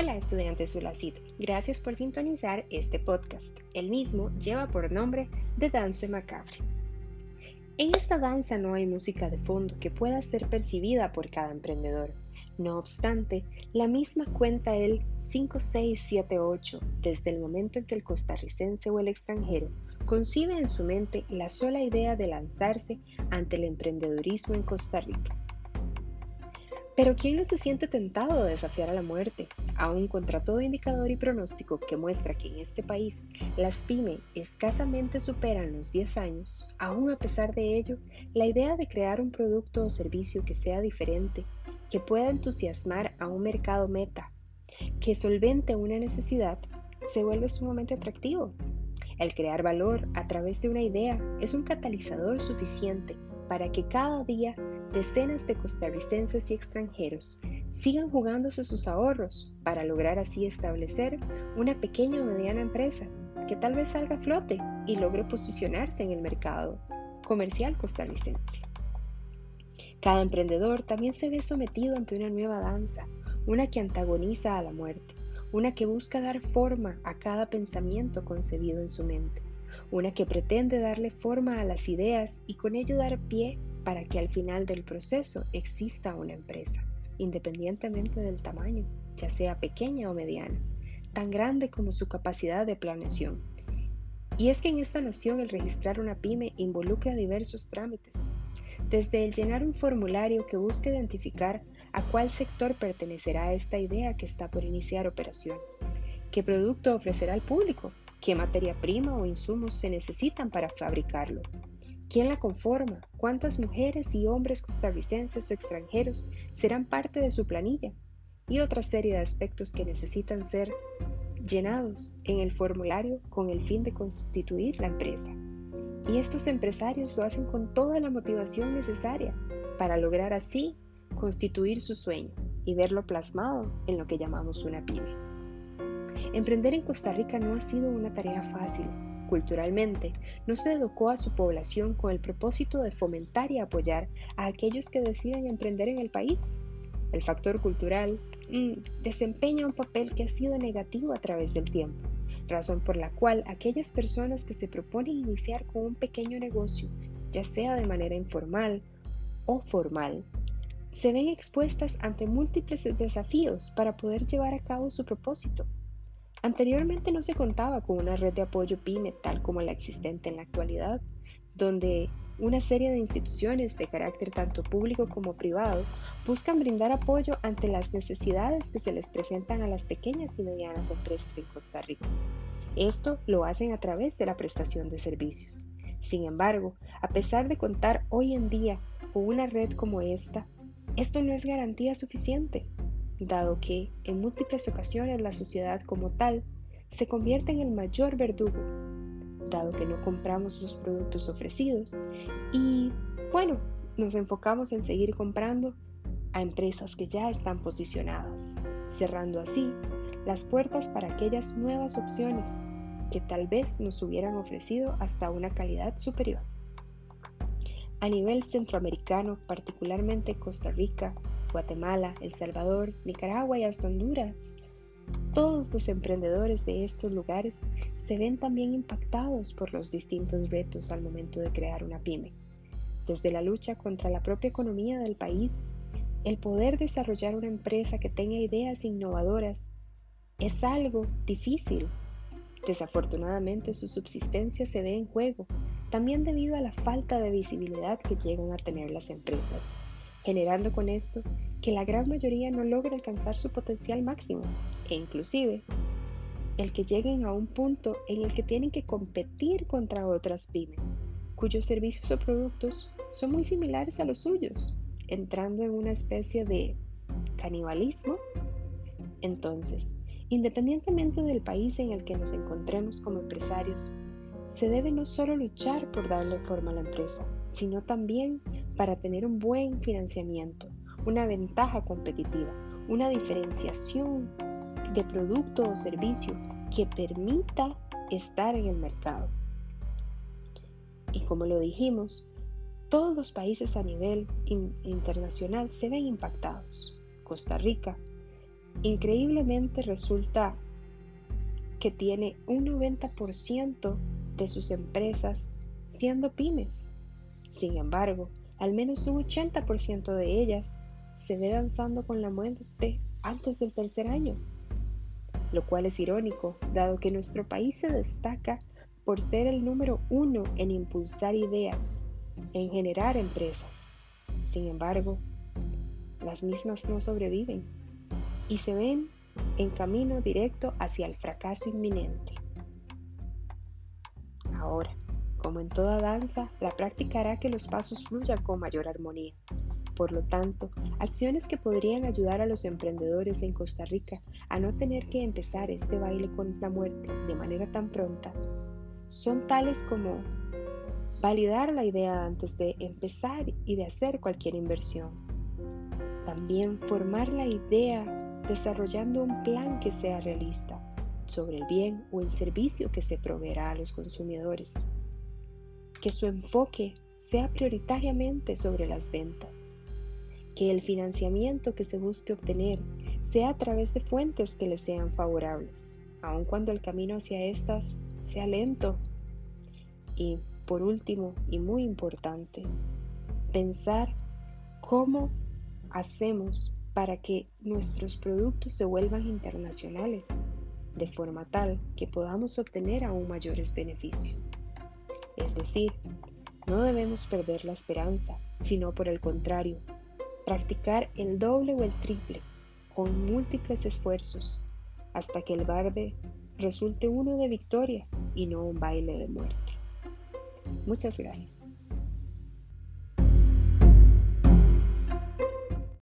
Hola estudiantes Ulacid, gracias por sintonizar este podcast. El mismo lleva por nombre The Dance Macabre. En esta danza no hay música de fondo que pueda ser percibida por cada emprendedor. No obstante, la misma cuenta el 5678 desde el momento en que el costarricense o el extranjero concibe en su mente la sola idea de lanzarse ante el emprendedurismo en Costa Rica. Pero ¿quién no se siente tentado de desafiar a la muerte? Aún contra todo indicador y pronóstico que muestra que en este país las pymes escasamente superan los 10 años, aún a pesar de ello, la idea de crear un producto o servicio que sea diferente, que pueda entusiasmar a un mercado meta, que solvente una necesidad, se vuelve sumamente atractivo. El crear valor a través de una idea es un catalizador suficiente para que cada día decenas de costarricenses y extranjeros sigan jugándose sus ahorros para lograr así establecer una pequeña o mediana empresa que tal vez salga a flote y logre posicionarse en el mercado comercial costarricense. Cada emprendedor también se ve sometido ante una nueva danza, una que antagoniza a la muerte, una que busca dar forma a cada pensamiento concebido en su mente una que pretende darle forma a las ideas y con ello dar pie para que al final del proceso exista una empresa, independientemente del tamaño, ya sea pequeña o mediana, tan grande como su capacidad de planeación. Y es que en esta nación el registrar una pyme involucra diversos trámites, desde el llenar un formulario que busca identificar a cuál sector pertenecerá esta idea que está por iniciar operaciones, qué producto ofrecerá al público, ¿Qué materia prima o insumos se necesitan para fabricarlo? ¿Quién la conforma? ¿Cuántas mujeres y hombres costarricenses o extranjeros serán parte de su planilla? Y otra serie de aspectos que necesitan ser llenados en el formulario con el fin de constituir la empresa. Y estos empresarios lo hacen con toda la motivación necesaria para lograr así constituir su sueño y verlo plasmado en lo que llamamos una pyme. Emprender en Costa Rica no ha sido una tarea fácil. Culturalmente, no se educó a su población con el propósito de fomentar y apoyar a aquellos que deciden emprender en el país. El factor cultural mm, desempeña un papel que ha sido negativo a través del tiempo, razón por la cual aquellas personas que se proponen iniciar con un pequeño negocio, ya sea de manera informal o formal, se ven expuestas ante múltiples desafíos para poder llevar a cabo su propósito. Anteriormente no se contaba con una red de apoyo PYME tal como la existente en la actualidad, donde una serie de instituciones de carácter tanto público como privado buscan brindar apoyo ante las necesidades que se les presentan a las pequeñas y medianas empresas en Costa Rica. Esto lo hacen a través de la prestación de servicios. Sin embargo, a pesar de contar hoy en día con una red como esta, esto no es garantía suficiente dado que en múltiples ocasiones la sociedad como tal se convierte en el mayor verdugo, dado que no compramos los productos ofrecidos y, bueno, nos enfocamos en seguir comprando a empresas que ya están posicionadas, cerrando así las puertas para aquellas nuevas opciones que tal vez nos hubieran ofrecido hasta una calidad superior. A nivel centroamericano, particularmente Costa Rica, Guatemala, El Salvador, Nicaragua y hasta Honduras. Todos los emprendedores de estos lugares se ven también impactados por los distintos retos al momento de crear una pyme. Desde la lucha contra la propia economía del país, el poder desarrollar una empresa que tenga ideas innovadoras es algo difícil. Desafortunadamente su subsistencia se ve en juego, también debido a la falta de visibilidad que llegan a tener las empresas generando con esto que la gran mayoría no logre alcanzar su potencial máximo e inclusive el que lleguen a un punto en el que tienen que competir contra otras pymes, cuyos servicios o productos son muy similares a los suyos, entrando en una especie de canibalismo. Entonces, independientemente del país en el que nos encontremos como empresarios, se debe no solo luchar por darle forma a la empresa, sino también para tener un buen financiamiento, una ventaja competitiva, una diferenciación de producto o servicio que permita estar en el mercado. Y como lo dijimos, todos los países a nivel internacional se ven impactados. Costa Rica increíblemente resulta que tiene un 90% de sus empresas siendo pymes. Sin embargo, al menos un 80% de ellas se ve danzando con la muerte antes del tercer año, lo cual es irónico, dado que nuestro país se destaca por ser el número uno en impulsar ideas, en generar empresas. Sin embargo, las mismas no sobreviven y se ven en camino directo hacia el fracaso inminente. Ahora, como en toda danza, la práctica hará que los pasos fluyan con mayor armonía. Por lo tanto, acciones que podrían ayudar a los emprendedores en Costa Rica a no tener que empezar este baile con la muerte de manera tan pronta son tales como validar la idea antes de empezar y de hacer cualquier inversión. También formar la idea desarrollando un plan que sea realista sobre el bien o el servicio que se proveerá a los consumidores. Que su enfoque sea prioritariamente sobre las ventas. Que el financiamiento que se busque obtener sea a través de fuentes que le sean favorables, aun cuando el camino hacia estas sea lento. Y por último, y muy importante, pensar cómo hacemos para que nuestros productos se vuelvan internacionales, de forma tal que podamos obtener aún mayores beneficios. Es decir, no debemos perder la esperanza, sino por el contrario, practicar el doble o el triple, con múltiples esfuerzos, hasta que el barde resulte uno de victoria y no un baile de muerte. Muchas gracias.